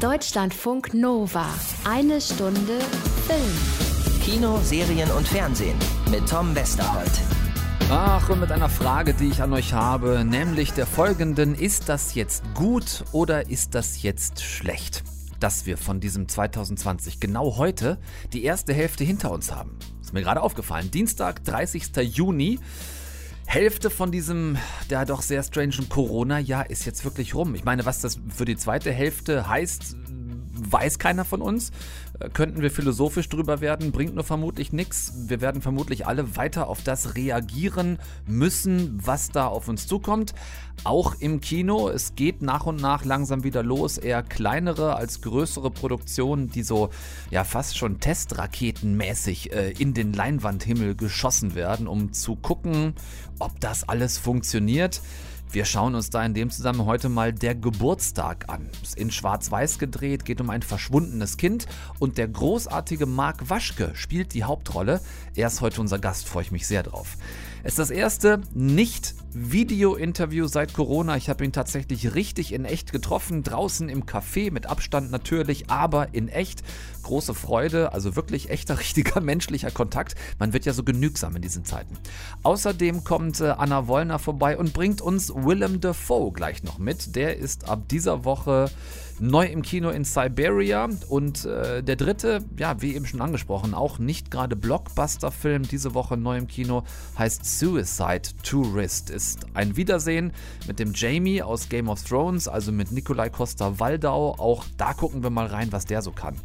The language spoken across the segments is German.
Deutschlandfunk Nova. Eine Stunde Film. Kino, Serien und Fernsehen mit Tom Westerholt. Ach, und mit einer Frage, die ich an euch habe, nämlich der folgenden. Ist das jetzt gut oder ist das jetzt schlecht? Dass wir von diesem 2020 genau heute die erste Hälfte hinter uns haben. Ist mir gerade aufgefallen. Dienstag, 30. Juni. Hälfte von diesem, der doch sehr strangen Corona-Jahr ist jetzt wirklich rum. Ich meine, was das für die zweite Hälfte heißt, weiß keiner von uns. Äh, könnten wir philosophisch drüber werden, bringt nur vermutlich nichts. Wir werden vermutlich alle weiter auf das reagieren müssen, was da auf uns zukommt. Auch im Kino. Es geht nach und nach langsam wieder los. Eher kleinere als größere Produktionen, die so ja fast schon testraketenmäßig äh, in den Leinwandhimmel geschossen werden, um zu gucken, ob das alles funktioniert. Wir schauen uns da in dem Zusammenhang heute mal der Geburtstag an. Ist in Schwarz-Weiß gedreht, geht um ein verschwundenes Kind und der großartige Marc Waschke spielt die Hauptrolle. Er ist heute unser Gast, freue ich mich sehr drauf. Es ist das erste Nicht-Video-Interview seit Corona. Ich habe ihn tatsächlich richtig in echt getroffen, draußen im Café, mit Abstand natürlich, aber in echt. Große Freude, also wirklich echter, richtiger menschlicher Kontakt. Man wird ja so genügsam in diesen Zeiten. Außerdem kommt äh, Anna Wollner vorbei und bringt uns Willem Dafoe gleich noch mit. Der ist ab dieser Woche neu im Kino in Siberia. Und äh, der dritte, ja, wie eben schon angesprochen, auch nicht gerade Blockbuster-Film, diese Woche neu im Kino, heißt Suicide Tourist. Ist ein Wiedersehen mit dem Jamie aus Game of Thrones, also mit Nikolai Costa-Waldau. Auch da gucken wir mal rein, was der so kann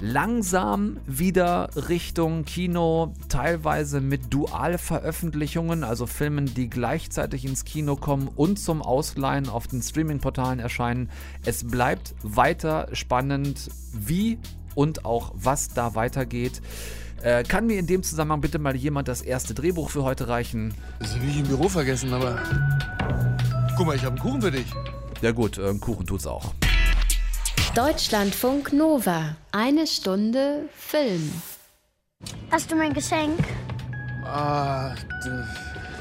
langsam wieder Richtung Kino, teilweise mit Dualveröffentlichungen, also Filmen, die gleichzeitig ins Kino kommen und zum Ausleihen auf den Streaming-Portalen erscheinen. Es bleibt weiter spannend, wie und auch was da weitergeht. Äh, kann mir in dem Zusammenhang bitte mal jemand das erste Drehbuch für heute reichen? Das habe ich im Büro vergessen, aber. Guck mal, ich habe einen Kuchen für dich. Ja, gut, äh, Kuchen tut's auch. Deutschlandfunk Nova. Eine Stunde Film. Hast du mein Geschenk? Ah,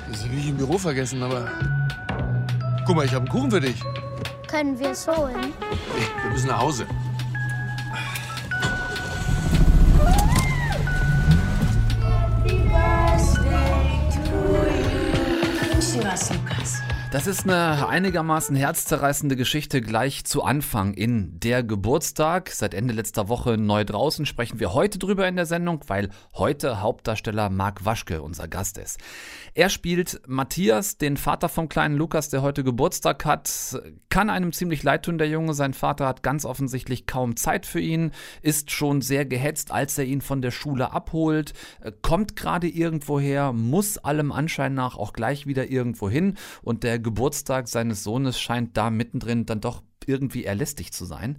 das habe ich im Büro vergessen, aber. Guck mal, ich habe einen Kuchen für dich. Können wir es holen? Nee, wir müssen nach Hause. Das ist eine einigermaßen herzzerreißende Geschichte gleich zu Anfang in Der Geburtstag. Seit Ende letzter Woche neu draußen sprechen wir heute drüber in der Sendung, weil heute Hauptdarsteller Marc Waschke unser Gast ist. Er spielt Matthias, den Vater vom kleinen Lukas, der heute Geburtstag hat. Kann einem ziemlich leid tun, der Junge. Sein Vater hat ganz offensichtlich kaum Zeit für ihn, ist schon sehr gehetzt, als er ihn von der Schule abholt, kommt gerade irgendwo her, muss allem Anschein nach auch gleich wieder irgendwo hin und der Geburtstag seines Sohnes scheint da mittendrin dann doch irgendwie erlästig zu sein.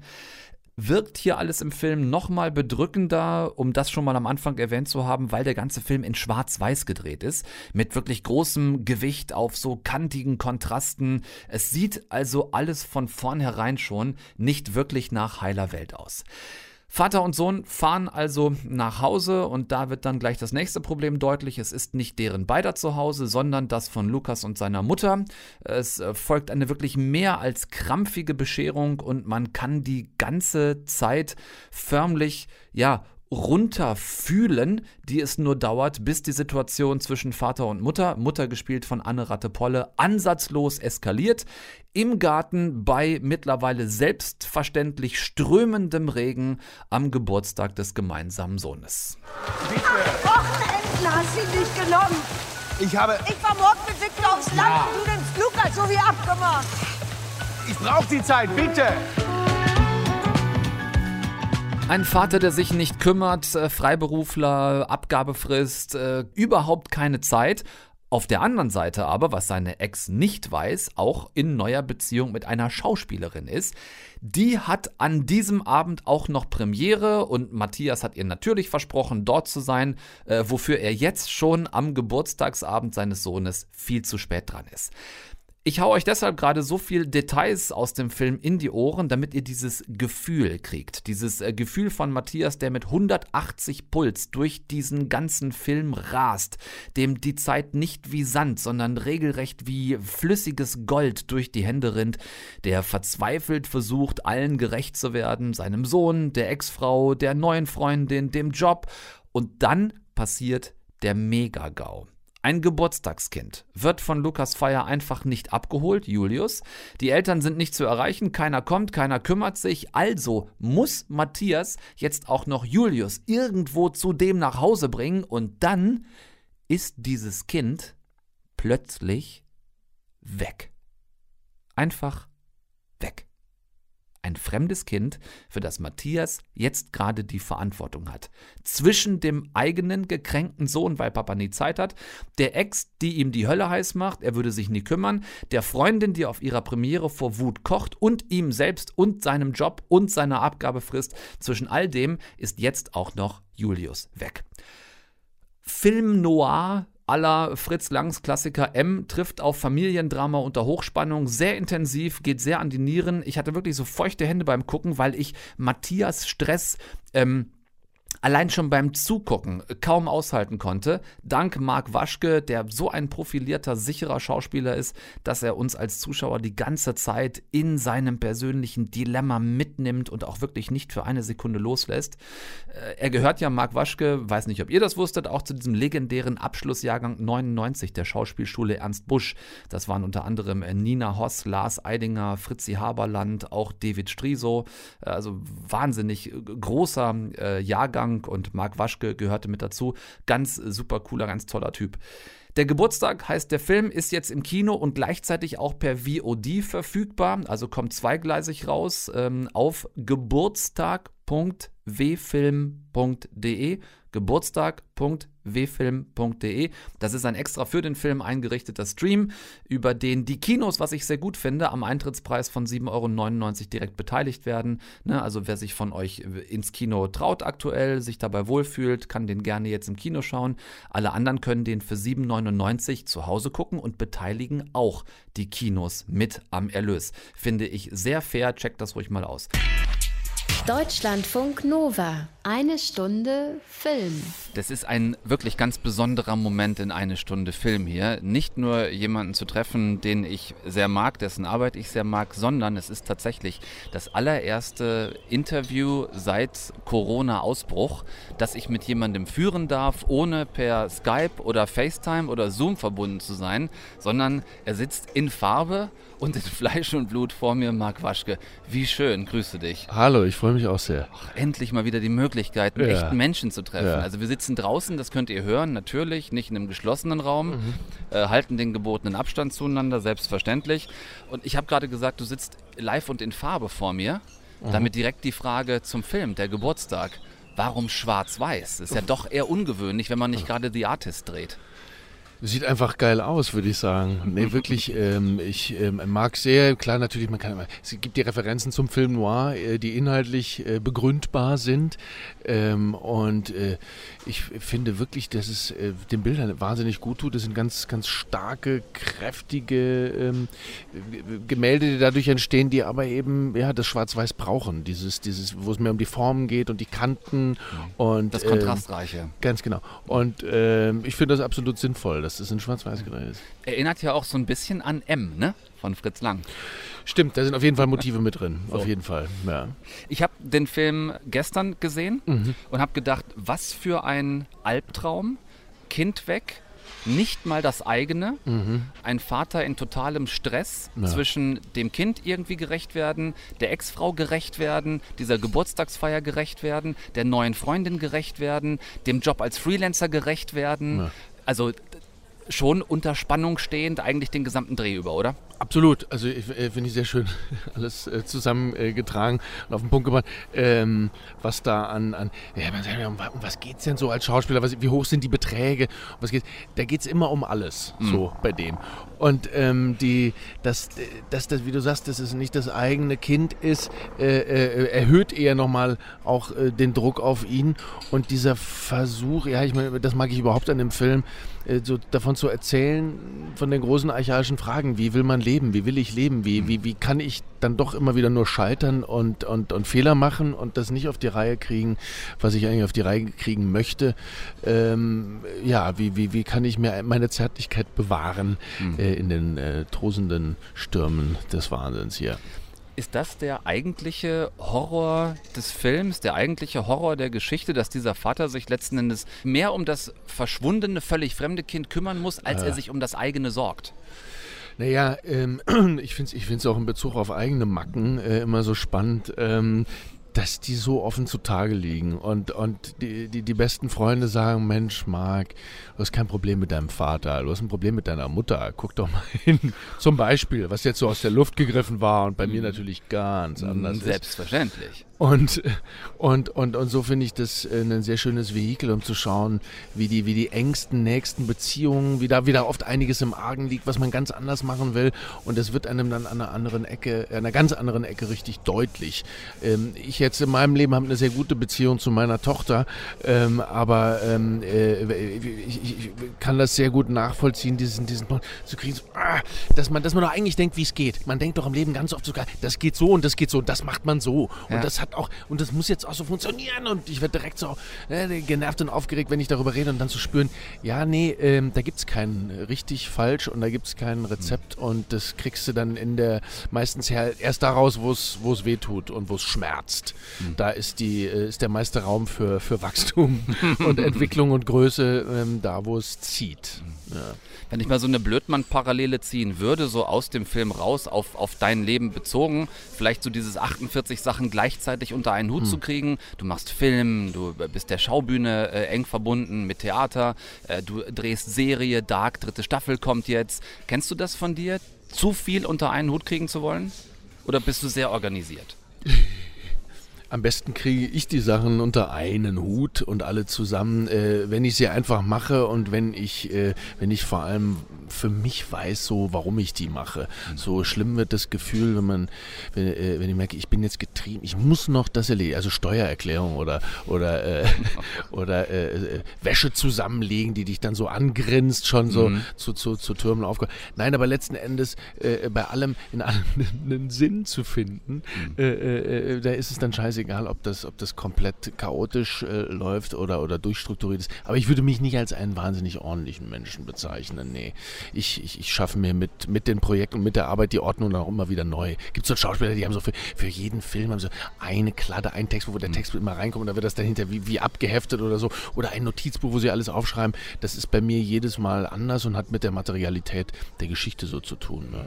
Wirkt hier alles im Film nochmal bedrückender, um das schon mal am Anfang erwähnt zu haben, weil der ganze Film in Schwarz-Weiß gedreht ist, mit wirklich großem Gewicht auf so kantigen Kontrasten. Es sieht also alles von vornherein schon nicht wirklich nach heiler Welt aus. Vater und Sohn fahren also nach Hause und da wird dann gleich das nächste Problem deutlich. Es ist nicht deren beider Zuhause, sondern das von Lukas und seiner Mutter. Es äh, folgt eine wirklich mehr als krampfige Bescherung und man kann die ganze Zeit förmlich, ja, runterfühlen, die es nur dauert, bis die Situation zwischen Vater und Mutter, Mutter gespielt von Anne Rattepolle, ansatzlos eskaliert. Im Garten bei mittlerweile selbstverständlich strömendem Regen am Geburtstag des gemeinsamen Sohnes. Bitte. Wochenenden hast du nicht genommen. Ich habe. Ich fahr morgen mit Victor aufs Land Ja. und du nimmst Lukas, so wie abgemacht. Ich brauche die Zeit, bitte. Ein Vater, der sich nicht kümmert, äh, Freiberufler, Abgabefrist, äh, überhaupt keine Zeit. Auf der anderen Seite aber, was seine Ex nicht weiß, auch in neuer Beziehung mit einer Schauspielerin ist. Die hat an diesem Abend auch noch Premiere und Matthias hat ihr natürlich versprochen, dort zu sein, äh, wofür er jetzt schon am Geburtstagsabend seines Sohnes viel zu spät dran ist. Ich hau euch deshalb gerade so viel Details aus dem Film in die Ohren, damit ihr dieses Gefühl kriegt. Dieses äh, Gefühl von Matthias, der mit 180 Puls durch diesen ganzen Film rast, dem die Zeit nicht wie Sand, sondern regelrecht wie flüssiges Gold durch die Hände rinnt, der verzweifelt versucht, allen gerecht zu werden, seinem Sohn, der Ex-Frau, der neuen Freundin, dem Job. Und dann passiert der Megagau. Ein Geburtstagskind wird von Lukas Feier einfach nicht abgeholt, Julius. Die Eltern sind nicht zu erreichen, keiner kommt, keiner kümmert sich. Also muss Matthias jetzt auch noch Julius irgendwo zu dem nach Hause bringen und dann ist dieses Kind plötzlich weg. Einfach weg ein fremdes Kind, für das Matthias jetzt gerade die Verantwortung hat. Zwischen dem eigenen gekränkten Sohn, weil Papa nie Zeit hat, der Ex, die ihm die Hölle heiß macht, er würde sich nie kümmern, der Freundin, die auf ihrer Premiere vor Wut kocht und ihm selbst und seinem Job und seiner Abgabefrist. Zwischen all dem ist jetzt auch noch Julius weg. Film Noir aller Fritz Langs Klassiker M trifft auf Familiendrama unter Hochspannung sehr intensiv, geht sehr an die Nieren. Ich hatte wirklich so feuchte Hände beim Gucken, weil ich Matthias Stress ähm, allein schon beim Zugucken kaum aushalten konnte. Dank Marc Waschke, der so ein profilierter, sicherer Schauspieler ist, dass er uns als Zuschauer die ganze Zeit in seinem persönlichen Dilemma mitnimmt und auch wirklich nicht für eine Sekunde loslässt. Äh, er gehört ja, Marc Waschke, weiß nicht, ob ihr das wusstet, auch zu diesem legendären Abschlussjahrgang 99 der Schauspielschule Ernst Busch. Das waren unter anderem äh, Nina Hoss, Lars Eidinger, Fritzi Haberland, auch David Striso. Äh, also wahnsinnig großer Jahrgang Frank und Marc Waschke gehörte mit dazu. Ganz super cooler, ganz toller Typ. Der Geburtstag heißt, der Film ist jetzt im Kino und gleichzeitig auch per VOD verfügbar, also kommt zweigleisig raus ähm, auf geburtstag.wfilm.de. Geburtstag.wfilm.de. Das ist ein extra für den Film eingerichteter Stream, über den die Kinos, was ich sehr gut finde, am Eintrittspreis von 7,99 Euro direkt beteiligt werden. Ne, also wer sich von euch ins Kino traut aktuell, sich dabei wohlfühlt, kann den gerne jetzt im Kino schauen. Alle anderen können den für 7,99 Euro zu Hause gucken und beteiligen auch die Kinos mit am Erlös. Finde ich sehr fair, checkt das ruhig mal aus. Deutschlandfunk Nova. Eine Stunde Film. Das ist ein wirklich ganz besonderer Moment in eine Stunde Film hier. Nicht nur jemanden zu treffen, den ich sehr mag, dessen Arbeit ich sehr mag, sondern es ist tatsächlich das allererste Interview seit Corona-Ausbruch, das ich mit jemandem führen darf, ohne per Skype oder FaceTime oder Zoom verbunden zu sein, sondern er sitzt in Farbe und in Fleisch und Blut vor mir, Marc Waschke. Wie schön, grüße dich. Hallo, ich freue mich auch sehr. Ach, endlich mal wieder die Möglichkeit, Ja. echten Menschen zu treffen. Ja. Also wir sitzen draußen, das könnt ihr hören, natürlich, nicht in einem geschlossenen Raum, Mhm. äh, halten den gebotenen Abstand zueinander, selbstverständlich. Und ich habe gerade gesagt, du sitzt live und in Farbe vor mir. Mhm. Damit direkt die Frage zum Film, der Geburtstag. Warum schwarz-weiß? Ist ja doch eher ungewöhnlich, wenn man nicht gerade The Artist dreht. Sieht einfach geil aus, würde ich sagen. Nee, wirklich, ähm, ich ähm, mag sehr, klar natürlich, man kann immer, es gibt die Referenzen zum Film Noir, äh, die inhaltlich äh, begründbar sind. Ähm, und äh, ich finde wirklich, dass es äh, den Bildern wahnsinnig gut tut. Das sind ganz, ganz starke, kräftige ähm, Gemälde, die dadurch entstehen, die aber eben ja das Schwarz-Weiß brauchen. Dieses, dieses, wo es mehr um die Formen geht und die Kanten und Das ähm, Kontrastreiche. Ganz genau. Und ähm, ich finde das absolut sinnvoll, dass das in Schwarz-Weiß gedreht ist. Erinnert ja auch so ein bisschen an M, ne? Von Fritz Lang. Stimmt, da sind auf jeden Fall Motive mit drin. Auf jeden Fall. Ja. Ich habe den Film gestern gesehen Mhm. und habe gedacht, was für ein Albtraum. Kind weg, nicht mal das eigene. Ein Vater in totalem Stress Mhm. Ja. zwischen dem Kind irgendwie gerecht werden, der Ex-Frau gerecht werden, dieser Geburtstagsfeier gerecht werden, der neuen Freundin gerecht werden, dem Job als Freelancer gerecht werden. Ja. Also schon unter Spannung stehend eigentlich den gesamten Dreh über, oder? Absolut. Also ich, äh, finde ich sehr schön alles äh, zusammengetragen äh, und auf den Punkt gebracht. Ähm, was da an, an ja, man sagt um, um was geht es denn so als Schauspieler? Was, wie hoch sind die Beträge? Um was geht's? Da geht es immer um alles, so bei dem. Und ähm, die, dass, dass das, wie du sagst, dass es nicht das eigene Kind ist, äh, äh, erhöht eher nochmal auch äh, den Druck auf ihn. Und dieser Versuch, ja, ich meine, das mag ich überhaupt an dem Film, äh, so davon zu erzählen, von den großen archaischen Fragen. Wie will man leben? Wie will ich leben? Wie, wie, wie kann ich dann doch immer wieder nur scheitern und, und, und Fehler machen und das nicht auf die Reihe kriegen, was ich eigentlich auf die Reihe kriegen möchte? Ähm, ja, wie, wie, wie kann ich mir meine Zärtlichkeit bewahren äh, in den äh, tosenden Stürmen des Wahnsinns hier? Ist das der eigentliche Horror des Films, der eigentliche Horror der Geschichte, dass dieser Vater sich letzten Endes mehr um das verschwundene, völlig fremde Kind kümmern muss, als er sich um das eigene sorgt? Naja, ähm, ich finde es ich find's auch in Bezug auf eigene Macken äh, immer so spannend. Ähm, dass die so offen zutage liegen und, und die, die, die besten Freunde sagen, Mensch, Marc, du hast kein Problem mit deinem Vater, du hast ein Problem mit deiner Mutter, guck doch mal hin. Zum Beispiel, was jetzt so aus der Luft gegriffen war und bei mir natürlich ganz anders ist. Selbstverständlich. Und, und, und, und so finde ich das äh, ein sehr schönes Vehikel, um zu schauen, wie die, wie die engsten, nächsten Beziehungen, wie da wieder oft einiges im Argen liegt, was man ganz anders machen will. Und das wird einem dann an einer anderen Ecke, an einer ganz anderen Ecke richtig deutlich. Ähm, ich jetzt in meinem Leben habe eine sehr gute Beziehung zu meiner Tochter, ähm, aber ähm, äh, ich, kann das sehr gut nachvollziehen, diesen, diesen zu kriegen, so, ah, dass man, dass man doch eigentlich denkt, wie es geht. Man denkt doch im Leben ganz oft sogar, das geht so und das geht so und das macht man so. Und das hat auch, und das muss jetzt auch so funktionieren und ich werde direkt so äh, genervt und aufgeregt, wenn ich darüber rede und dann zu spüren, ja, nee, ähm, da gibt es kein richtig, falsch und da gibt es kein Rezept und das kriegst du dann in der, meistens her, erst daraus, wo es weh tut und wo es schmerzt. Da ist, die, äh, ist der meiste Raum für, für Wachstum und Entwicklung und Größe ähm, da, wo es zieht. Ja. Wenn ich mal so eine Blödmann-Parallele ziehen würde, so aus dem Film raus auf, auf dein Leben bezogen, vielleicht so dieses 48 Sachen gleichzeitig unter einen Hut zu kriegen. Du machst Film, du bist der Schaubühne äh, eng verbunden mit Theater, äh, du drehst Serie, Dark, dritte Staffel kommt jetzt. Kennst du das von dir? Zu viel unter einen Hut kriegen zu wollen? Oder bist du sehr organisiert? Am besten kriege ich die Sachen unter einen Hut und alle zusammen, äh, wenn ich sie einfach mache und wenn ich, äh, wenn ich vor allem für mich weiß, so warum ich die mache. So schlimm wird das Gefühl, wenn man, wenn, äh, wenn ich merke, ich bin jetzt getrieben, ich muss noch das erledigen, also Steuererklärung oder oder äh, oder äh, äh, Wäsche zusammenlegen, die dich dann so angrinst, schon so Mhm. zu, zu, zu Türmen aufgehört. Nein, aber letzten Endes äh, bei allem in allem einen Sinn zu finden, äh, äh, äh, da ist es dann scheißegal, ob das, ob das komplett chaotisch äh, läuft oder, oder durchstrukturiert ist. Aber ich würde mich nicht als einen wahnsinnig ordentlichen Menschen bezeichnen. Nee. Ich, ich, ich schaffe mir mit, mit den Projekten und mit der Arbeit die Ordnung dann auch immer wieder neu. Gibt es so Schauspieler, die haben so für, für jeden Film haben so eine Kladde, ein Text, wo der Text immer reinkommt und dann wird das dahinter wie, wie abgeheftet oder so. Oder ein Notizbuch, wo sie alles aufschreiben. Das ist bei mir jedes Mal anders und hat mit der Materialität der Geschichte so zu tun. Ne?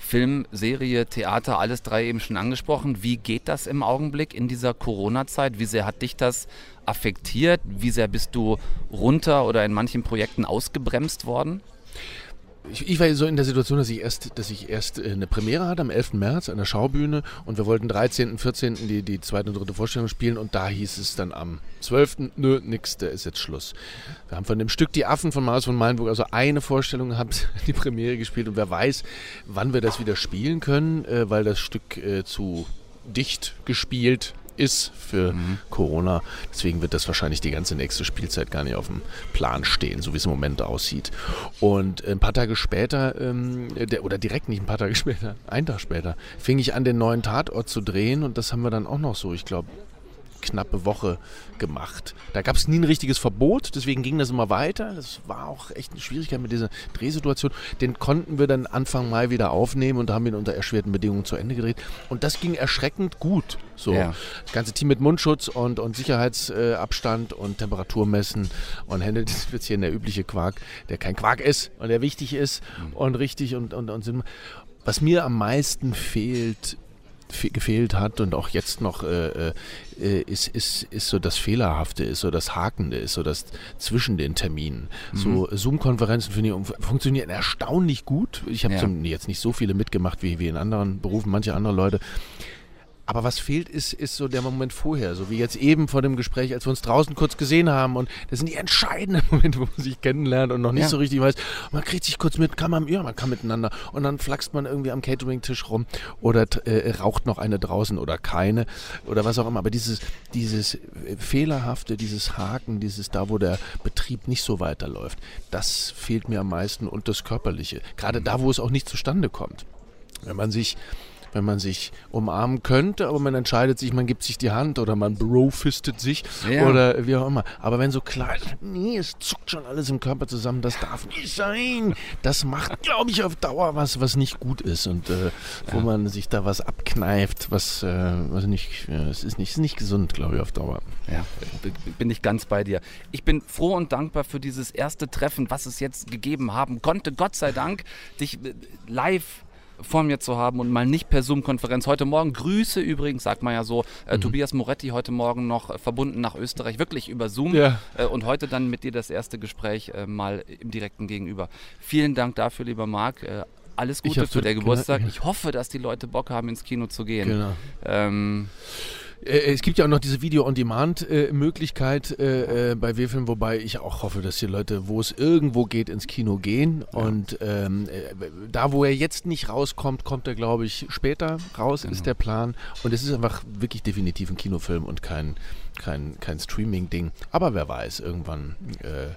Film, Serie, Theater, alles drei eben schon angesprochen. Wie geht das im Augenblick in dieser Corona-Zeit? Wie sehr hat dich das affektiert? Wie sehr bist du runter oder in manchen Projekten ausgebremst worden? Ich, ich war so in der Situation, dass ich erst, dass ich erst äh, eine Premiere hatte am 11. März an der Schaubühne und wir wollten 13., 14. die, die zweite und dritte Vorstellung spielen und da hieß es dann am 12. Nö, nix, da ist jetzt Schluss. Wir haben von dem Stück Die Affen von Marius von Meilenburg also eine Vorstellung gehabt, die Premiere gespielt und wer weiß, wann wir das wieder spielen können, äh, weil das Stück äh, zu dicht gespielt ist für Corona. Deswegen wird das wahrscheinlich die ganze nächste Spielzeit gar nicht auf dem Plan stehen, so wie es im Moment aussieht. Und ein paar Tage später, ähm, der, oder direkt nicht ein paar Tage später, einen Tag später, fing ich an, den neuen Tatort zu drehen und das haben wir dann auch noch so, ich glaube, knappe Woche gemacht. Da gab es nie ein richtiges Verbot, deswegen ging das immer weiter. Das war auch echt eine Schwierigkeit mit dieser Drehsituation. Den konnten wir dann Anfang Mai wieder aufnehmen und haben ihn unter erschwerten Bedingungen zu Ende gedreht. Und das ging erschreckend gut. So, Ja. das ganze Team mit Mundschutz und, und Sicherheitsabstand und Temperaturmessen und Hände, hier der übliche Quark, der kein Quark ist und der wichtig ist und richtig und, und, und Sinn. Was mir am meisten fehlt, fe- gefehlt hat und auch jetzt noch äh, äh, ist, ist, ist so das Fehlerhafte, ist so das Hakende, ist so das zwischen den Terminen. So Zoom-Konferenzen finde ich funktionieren erstaunlich gut. Ich habe Ja. jetzt nicht so viele mitgemacht wie, wie in anderen Berufen, manche andere Leute. Aber was fehlt, ist, ist so der Moment vorher, so wie jetzt eben vor dem Gespräch, als wir uns draußen kurz gesehen haben. Und das sind die entscheidenden Momente, wo man sich kennenlernt und noch nicht Ja. so richtig weiß. Man kriegt sich kurz mit, kann man, ja, man kann miteinander. Und dann flaxt man irgendwie am Catering-Tisch rum oder äh, raucht noch eine draußen oder keine oder was auch immer. Aber dieses, dieses Fehlerhafte, dieses Haken, dieses da, wo der Betrieb nicht so weiterläuft, das fehlt mir am meisten und das Körperliche. Gerade da, wo es auch nicht zustande kommt. Wenn man sich wenn man sich umarmen könnte, aber man entscheidet sich, man gibt sich die Hand oder man brofistet sich Ja. oder wie auch immer. Aber wenn so klar ist, nee, es zuckt schon alles im Körper zusammen, das darf nicht sein. Das macht, glaube ich, auf Dauer was, was nicht gut ist und äh, wo man sich da was abkneift, was, äh, was nicht, ja, es ist nicht, ist nicht gesund, glaube ich, auf Dauer. Ja, bin ich ganz bei dir. Ich bin froh und dankbar für dieses erste Treffen, was es jetzt gegeben haben konnte. Gott sei Dank, dich äh, live vor mir zu haben und mal nicht per Zoom-Konferenz. Heute Morgen Grüße übrigens, sagt man ja so, äh, Mhm. Tobias Moretti heute Morgen noch äh, verbunden nach Österreich, wirklich über Zoom. Ja. Äh, und heute dann mit dir das erste Gespräch äh, mal im direkten Gegenüber. Vielen Dank dafür, lieber Marc. Äh, alles Gute für den genau, Geburtstag. ja. Ich hoffe, dass die Leute Bock haben, ins Kino zu gehen. Genau. Ähm, Äh, Es gibt ja auch noch diese Video-on-Demand-Möglichkeit äh, äh, bei W-Film, wobei ich auch hoffe, dass die Leute, wo es irgendwo geht, ins Kino gehen. Und ähm, äh, da, wo er jetzt nicht rauskommt, kommt er, glaube ich, später raus, ist der Plan. Und es ist einfach wirklich definitiv ein Kinofilm und kein, kein, kein Streaming-Ding. Aber wer weiß, irgendwann. Äh,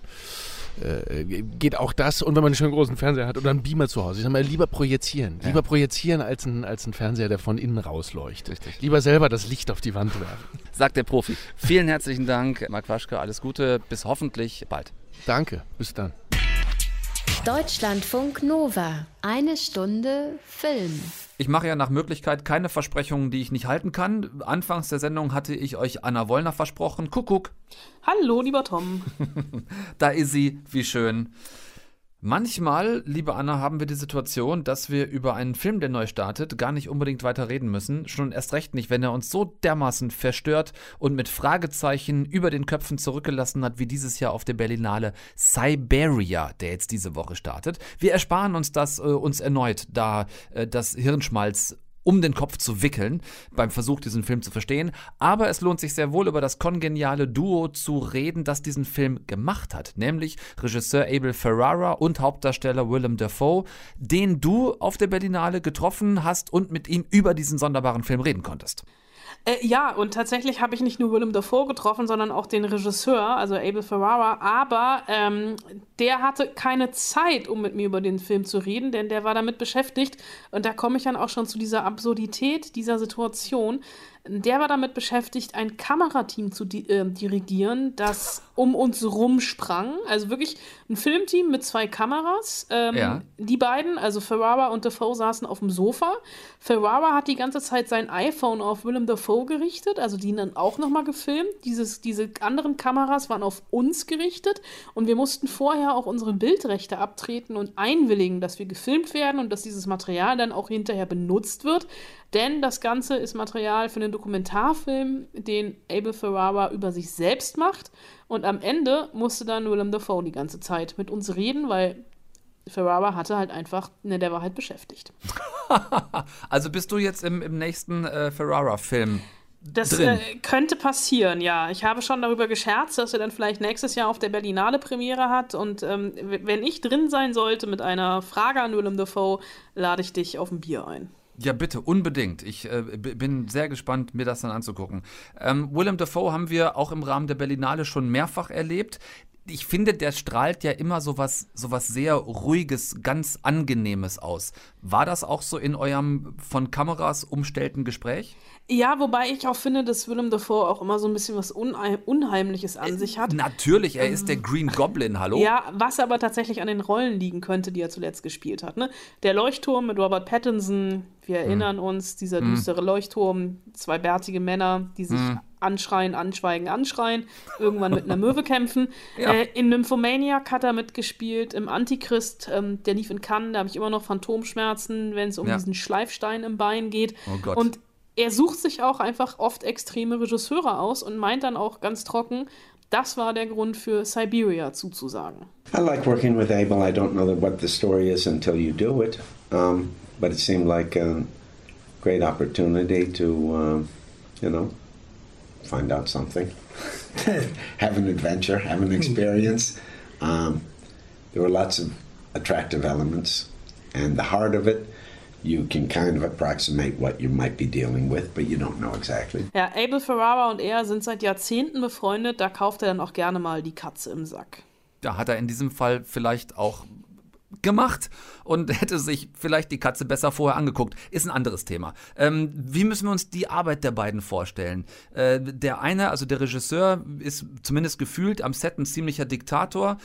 äh, geht auch das und wenn man einen schönen großen Fernseher hat oder einen Beamer zu Hause, ich sag mal, lieber projizieren. Lieber projizieren als ein, als ein Fernseher, der von innen rausleuchtet. Richtig. Lieber selber das Licht auf die Wand werfen. sagt der Profi. Vielen herzlichen Dank, Marc Waschke. Alles Gute. Bis hoffentlich bald. Danke, bis dann. Deutschlandfunk Nova. Eine Stunde Film. Ich mache ja nach Möglichkeit keine Versprechungen, die ich nicht halten kann. Anfangs der Sendung hatte ich euch Anna Wollner versprochen. Kuckuck, Hallo, lieber Tom. da ist sie, wie schön. Manchmal, liebe Anna, haben wir die Situation, dass wir über einen Film, der neu startet, gar nicht unbedingt weiter reden müssen. Schon erst recht nicht, wenn er uns so dermaßen verstört und mit Fragezeichen über den Köpfen zurückgelassen hat, wie dieses Jahr auf der Berlinale Siberia, der jetzt diese Woche startet. Wir ersparen uns das äh, uns erneut, da äh, das Hirnschmalz um den Kopf zu wickeln beim Versuch, diesen Film zu verstehen. Aber es lohnt sich sehr wohl, über das kongeniale Duo zu reden, das diesen Film gemacht hat, nämlich Regisseur Abel Ferrara und Hauptdarsteller Willem Dafoe, den du auf der Berlinale getroffen hast und mit ihm über diesen sonderbaren Film reden konntest. Äh, ja, und tatsächlich habe ich nicht nur Willem Dafoe getroffen, sondern auch den Regisseur, also Abel Ferrara. Aber ähm, der hatte keine Zeit, um mit mir über den Film zu reden, denn der war damit beschäftigt. Und da komme ich dann auch schon zu dieser Absurdität dieser Situation. Der war damit beschäftigt, ein Kamerateam zu di äh, dirigieren, das um uns rumsprang. Also wirklich ein Filmteam mit zwei Kameras. Ähm, Ja. Die beiden, also Ferrara und Dafoe, saßen auf dem Sofa. Ferrara hat die ganze Zeit sein iPhone auf Willem Dafoe gerichtet, also die dann auch nochmal gefilmt. Dieses, diese anderen Kameras waren auf uns gerichtet und wir mussten vorher auch unsere Bildrechte abtreten und einwilligen, dass wir gefilmt werden und dass dieses Material dann auch hinterher benutzt wird. Denn das Ganze ist Material für einen Dokumentarfilm, den Abel Ferrara über sich selbst macht. Und am Ende musste dann Willem Dafoe die ganze Zeit mit uns reden, weil Ferrara hatte halt einfach, ne, der war halt beschäftigt. Also bist du jetzt im, im nächsten äh, Ferrara-Film? Das Drin. äh, könnte passieren, ja. Ich habe schon darüber gescherzt, dass er dann vielleicht nächstes Jahr auf der Berlinale Premiere hat. Und ähm, wenn ich drin sein sollte mit einer Frage an Willem Dafoe, lade ich dich auf ein Bier ein. Ja, bitte, unbedingt. Ich äh, bin sehr gespannt, mir das dann anzugucken. Ähm, Willem Dafoe haben wir auch im Rahmen der Berlinale schon mehrfach erlebt. Ich finde, der strahlt ja immer sowas, sowas sehr ruhiges, ganz angenehmes aus. War das auch so in eurem von Kameras umstellten Gespräch? Ja, wobei ich auch finde, dass Willem Dafoe auch immer so ein bisschen was Unheim Unheimliches an sich hat. Natürlich, er ist der Green Goblin, hallo? Ja, was aber tatsächlich an den Rollen liegen könnte, die er zuletzt gespielt hat. Ne? Der Leuchtturm mit Robert Pattinson, wir erinnern uns, dieser düstere Leuchtturm, zwei bärtige Männer, die sich anschreien, anschweigen, anschreien, irgendwann mit einer Möwe kämpfen. Ja. Äh, in Nymphomaniac hat er mitgespielt, im Antichrist, ähm, der lief in Cannes, da habe ich immer noch Phantomschmerzen, wenn es um Ja. diesen Schleifstein im Bein geht. Oh Gott. Und er sucht sich auch einfach oft extreme Regisseure aus und meint dann auch ganz trocken, das war der Grund für Siberia zuzusagen. I like working with Abel. I don't know what the story is until you do it. Um, but it seemed like um, great opportunity to, um, you know, find out something, have an adventure, have an experience. Um, there were lots of attractive elements, and the heart of it, you can kind of approximate what you might be dealing with, but you don't know exactly. Ja, Abel Ferrara und er sind seit Jahrzehnten befreundet, da kauft er dann auch gerne mal die Katze im Sack. Da hat er in diesem Fall vielleicht auch gemacht und hätte sich vielleicht die Katze besser vorher angeguckt. Ist ein anderes Thema. Ähm, wie müssen wir uns die Arbeit der beiden vorstellen? Äh, der eine, also der Regisseur, ist zumindest gefühlt am Set ein ziemlicher Diktator.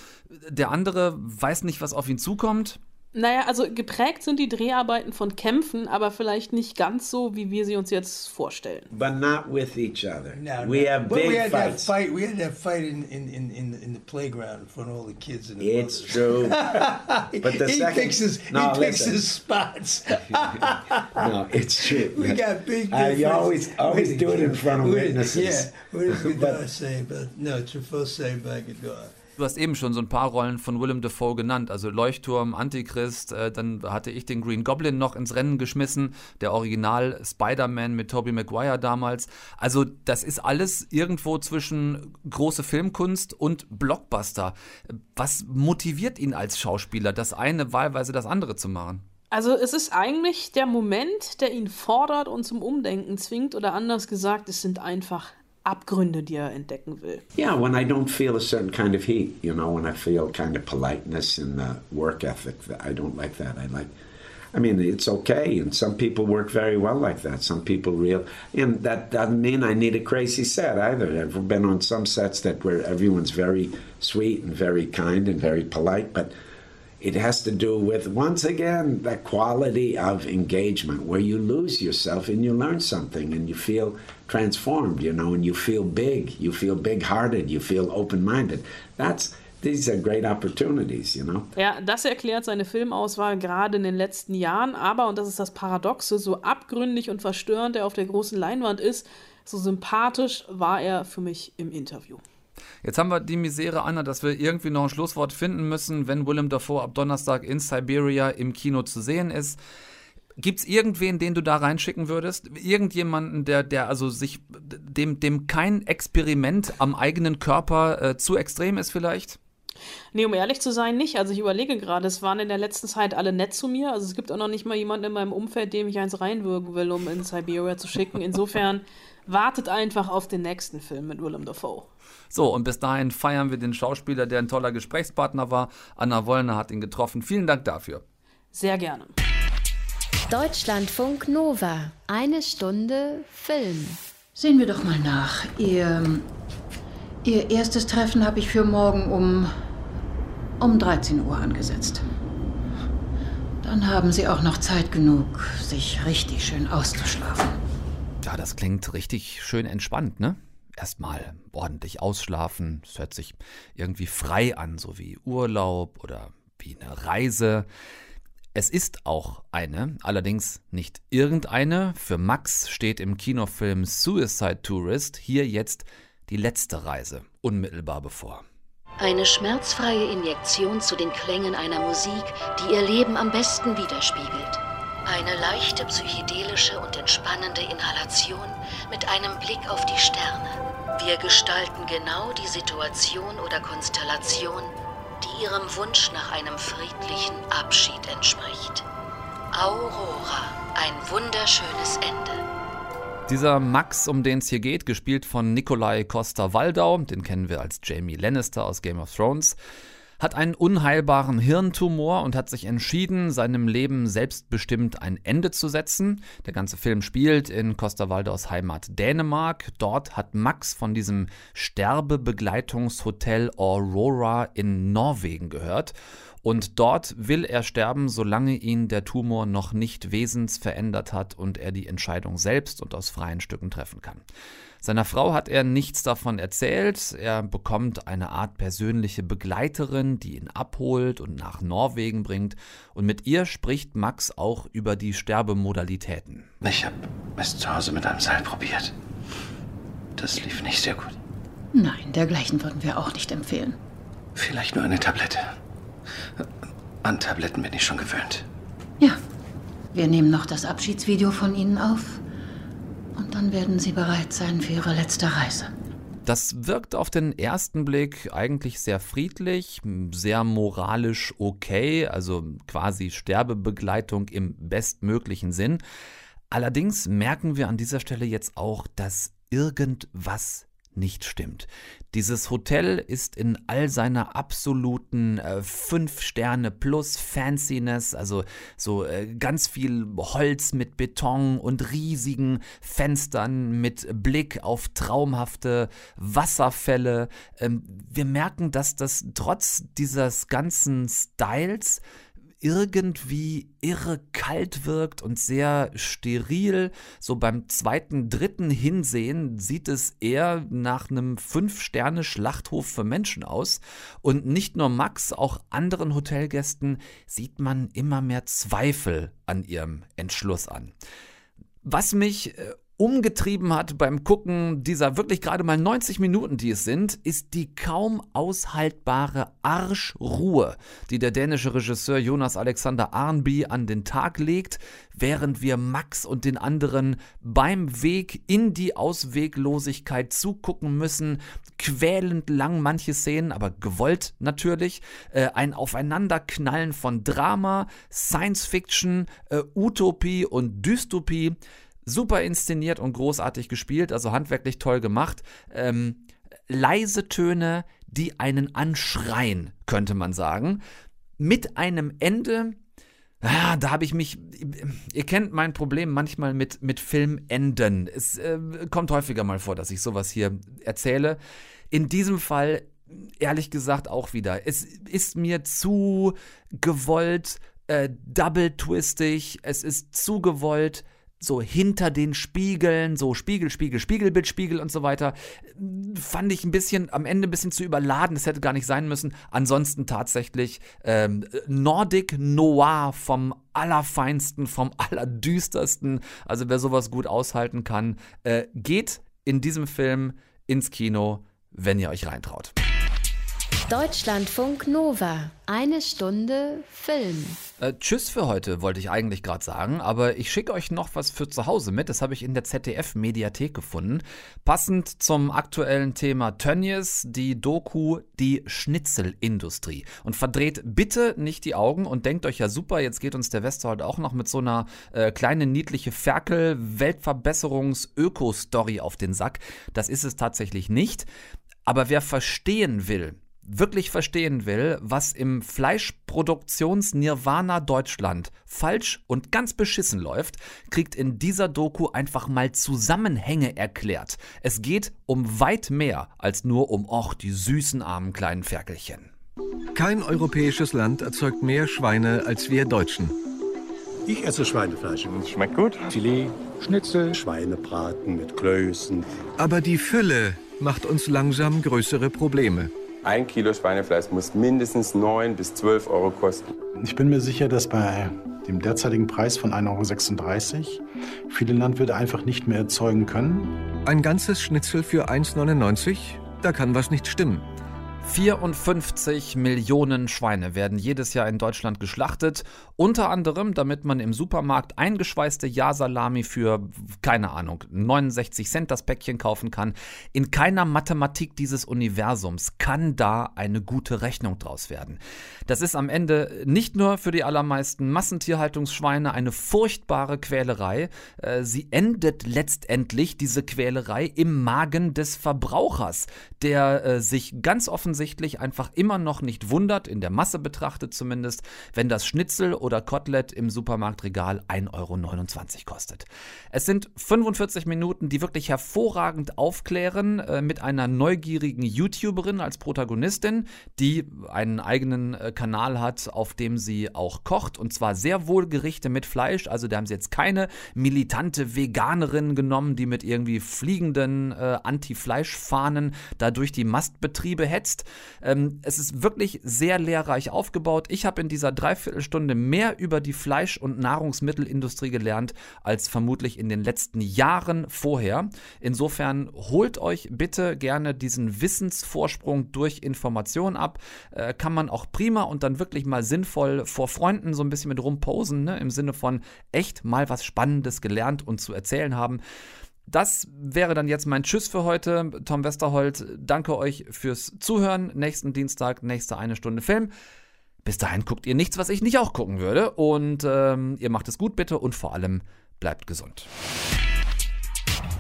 Der andere weiß nicht, was auf ihn zukommt. Naja, also geprägt sind die Dreharbeiten von Kämpfen, aber vielleicht nicht ganz so, wie wir sie uns jetzt vorstellen. But not with each other. No, we no. have But big we had fights. that fight. We had that fight in in, in, in, the playground in front of all the kids and the It's mothers. true. But the he second- picks his No, he picks listen. his spots. No, it's true. we got big. Uh, you always always do it in front of witnesses. Yeah. What did But- Godard say about no? Truffaut say back at God. Du hast eben schon so ein paar Rollen von Willem Dafoe genannt, also Leuchtturm, Antichrist, äh, dann hatte ich den Green Goblin noch ins Rennen geschmissen, der Original Spider-Man mit Tobey Maguire damals. Also das ist alles irgendwo zwischen große Filmkunst und Blockbuster. Was motiviert ihn als Schauspieler, das eine wahlweise das andere zu machen? Also es ist eigentlich der Moment, der ihn fordert und zum Umdenken zwingt, oder anders gesagt, es sind einfach Abgründe, die er entdecken will. Yeah, when I don't feel a certain kind of heat, you know, when I feel kind of politeness in the work ethic, I don't like that. I like, I mean, it's okay, and some people work very well like that. Some people real, and that doesn't mean I need a crazy set either. I've been on some sets that where everyone's very sweet and very kind and very polite, but it has to do with once again that quality of engagement where you lose yourself and you learn something and you feel transformed you know and you feel big. You feel big-hearted. You feel open-minded. That's these are great opportunities you know? Ja, das erklärt seine Filmauswahl gerade in den letzten Jahren, aber, und das ist das Paradoxe, so abgründig und verstörend er auf der großen Leinwand ist, so sympathisch war er für mich im Interview. Jetzt haben wir die Misere, Anna, dass wir irgendwie noch ein Schlusswort finden müssen, wenn Willem Dafoe ab Donnerstag in Siberia im Kino zu sehen ist. Gibt es irgendwen, den du da reinschicken würdest? Irgendjemanden, der, der also sich, dem, dem kein Experiment am eigenen Körper äh, zu extrem ist vielleicht? Nee, um ehrlich zu sein, nicht. Also ich überlege gerade, es waren in der letzten Zeit alle nett zu mir. Also es gibt auch noch nicht mal jemanden in meinem Umfeld, dem ich eins reinwürgen will, um in Siberia zu schicken. Insofern wartet einfach auf den nächsten Film mit Willem Dafoe. So, und bis dahin feiern wir den Schauspieler, der ein toller Gesprächspartner war. Anna Wollner hat ihn getroffen. Vielen Dank dafür. Sehr gerne. Deutschlandfunk Nova. Eine Stunde Film. Sehen wir doch mal nach. Ihr, Ihr erstes Treffen habe ich für morgen um, um 13 Uhr angesetzt. Dann haben Sie auch noch Zeit genug, sich richtig schön auszuschlafen. Ja, das klingt richtig schön entspannt, ne? Erstmal ordentlich ausschlafen. Es hört sich irgendwie frei an, so wie Urlaub oder wie eine Reise. Es ist auch eine, allerdings nicht irgendeine. Für Max steht im Kinofilm Suicide Tourist hier jetzt die letzte Reise unmittelbar bevor. Eine schmerzfreie Injektion zu den Klängen einer Musik, die ihr Leben am besten widerspiegelt. Eine leichte psychedelische und entspannende Inhalation mit einem Blick auf die Sterne. Wir gestalten genau die Situation oder Konstellation, die ihrem Wunsch nach einem friedlichen Abschied entspricht. Aurora, ein wunderschönes Ende. Dieser Max, um den es hier geht, gespielt von Nikolai Costa-Waldau, den kennen wir als Jamie Lannister aus Game of Thrones, hat einen unheilbaren Hirntumor und hat sich entschieden, seinem Leben selbstbestimmt ein Ende zu setzen. Der ganze Film spielt in Costa Waldaus Heimat Dänemark. Dort hat Max von diesem Sterbebegleitungshotel Aurora in Norwegen gehört. Und dort will er sterben, solange ihn der Tumor noch nicht wesensverändert hat und er die Entscheidung selbst und aus freien Stücken treffen kann. Seiner Frau hat er nichts davon erzählt. Er bekommt eine Art persönliche Begleiterin, die ihn abholt und nach Norwegen bringt. Und mit ihr spricht Max auch über die Sterbemodalitäten. Ich habe es zu Hause mit einem Seil probiert. Das lief nicht sehr gut. Nein, dergleichen würden wir auch nicht empfehlen. Vielleicht nur eine Tablette. An Tabletten bin ich schon gewöhnt. Ja, Wir nehmen noch das Abschiedsvideo von Ihnen auf. Dann werden Sie bereit sein für Ihre letzte Reise. Das wirkt auf den ersten Blick eigentlich sehr friedlich, sehr moralisch okay, also quasi Sterbebegleitung im bestmöglichen Sinn. Allerdings merken wir an dieser Stelle jetzt auch, dass irgendwas nicht stimmt. Dieses Hotel ist in all seiner absoluten äh, 5 Sterne plus Fanciness, also so äh, ganz viel Holz mit Beton und riesigen Fenstern mit Blick auf traumhafte Wasserfälle. Ähm, wir merken, dass das trotz dieses ganzen Styles irgendwie irre kalt wirkt und sehr steril. So beim zweiten, dritten Hinsehen sieht es eher nach einem Fünf-Sterne-Schlachthof für Menschen aus. Und nicht nur Max, auch anderen Hotelgästen sieht man immer mehr Zweifel an ihrem Entschluss an. Was mich äh, umgetrieben hat beim Gucken dieser wirklich gerade mal 90 Minuten, die es sind, ist die kaum aushaltbare Arschruhe, die der dänische Regisseur Jonas Alexander Arnby an den Tag legt, während wir Max und den anderen beim Weg in die Ausweglosigkeit zugucken müssen. Quälend lang manche Szenen, aber gewollt natürlich. Äh, ein Aufeinanderknallen von Drama, Science Fiction, äh, Utopie und Dystopie super inszeniert und großartig gespielt, also handwerklich toll gemacht. Ähm, leise Töne, die einen anschreien, könnte man sagen. Mit einem Ende, ja, da habe ich mich. Ihr kennt mein Problem manchmal mit, mit Filmenden. Es äh, kommt häufiger mal vor, dass ich sowas hier erzähle. In diesem Fall, ehrlich gesagt, auch wieder. Es ist mir zu gewollt, äh, double-twistig, es ist zu gewollt so hinter den Spiegeln, so Spiegel, Spiegel, Spiegelbild, Spiegel und so weiter, fand ich ein bisschen, am Ende ein bisschen zu überladen. Das hätte gar nicht sein müssen. Ansonsten tatsächlich ähm, Nordic Noir vom allerfeinsten, vom allerdüstersten. Also wer sowas gut aushalten kann, äh, geht in diesem Film ins Kino, wenn ihr euch reintraut. Deutschlandfunk Nova. Eine Stunde Film. Äh, tschüss für heute, wollte ich eigentlich gerade sagen, aber ich schicke euch noch was für zu Hause mit. Das habe ich in der ZDF-Mediathek gefunden. Passend zum aktuellen Thema Tönnies, die Doku Die Schnitzelindustrie. Und verdreht bitte nicht die Augen und denkt euch ja super, jetzt geht uns der Westerhold auch noch mit so einer äh, kleinen niedliche Ferkel-Weltverbesserungs-Öko-Story auf den Sack. Das ist es tatsächlich nicht. Aber wer verstehen will, wirklich verstehen will, was im Fleischproduktions-Nirvana Deutschland falsch und ganz beschissen läuft, kriegt in dieser Doku einfach mal Zusammenhänge erklärt. Es geht um weit mehr als nur um, och, die süßen armen kleinen Ferkelchen. Kein europäisches Land erzeugt mehr Schweine als wir Deutschen. Ich esse Schweinefleisch und es schmeckt gut. Filet, Schnitzel, Schweinebraten mit Klößen. Aber die Fülle macht uns langsam größere Probleme. Ein Kilo Schweinefleisch muss mindestens 9 bis 12 Euro kosten. Ich bin mir sicher, dass bei dem derzeitigen Preis von 1,36 Euro viele Landwirte einfach nicht mehr erzeugen können. Ein ganzes Schnitzel für 1,99? Da kann was nicht stimmen. 54 Millionen Schweine werden jedes Jahr in Deutschland geschlachtet. Unter anderem, damit man im Supermarkt eingeschweißte Ja-Salami für, keine Ahnung, 69 Cent das Päckchen kaufen kann. In keiner Mathematik dieses Universums kann da eine gute Rechnung draus werden. Das ist am Ende nicht nur für die allermeisten Massentierhaltungsschweine eine furchtbare Quälerei. Äh, sie endet letztendlich, diese Quälerei, im Magen des Verbrauchers, der äh, sich ganz offensichtlich offensichtlich einfach immer noch nicht wundert, in der Masse betrachtet zumindest, wenn das Schnitzel oder Kotelett im Supermarktregal 1,29 Euro kostet. Es sind 45 Minuten, die wirklich hervorragend aufklären, äh, mit einer neugierigen YouTuberin als Protagonistin, die einen eigenen äh, Kanal hat, auf dem sie auch kocht und zwar sehr wohl Gerichte mit Fleisch. Also da haben sie jetzt keine militante Veganerin genommen, die mit irgendwie fliegenden äh, Anti-Fleisch-Fahnen da durch die Mastbetriebe hetzt, Text. Ähm, es ist wirklich sehr lehrreich aufgebaut. Ich habe in dieser Dreiviertelstunde mehr über die Fleisch- und Nahrungsmittelindustrie gelernt als vermutlich in den letzten Jahren vorher. Insofern holt euch bitte gerne diesen Wissensvorsprung durch Informationen ab. Äh, kann man auch prima und dann wirklich mal sinnvoll vor Freunden so ein bisschen mit rumposen, ne? im Sinne von echt mal was Spannendes gelernt und zu erzählen haben. Das wäre dann jetzt mein Tschüss für heute. Tom Westerholt, danke euch fürs Zuhören. Nächsten Dienstag, nächste eine Stunde Film. Bis dahin guckt ihr nichts, was ich nicht auch gucken würde. Und ähm, ihr macht es gut bitte und vor allem bleibt gesund.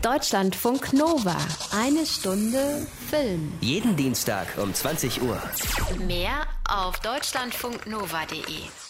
Deutschlandfunk Nova. Eine Stunde Film. Jeden Dienstag um 20 Uhr. Mehr auf deutschlandfunknova.de.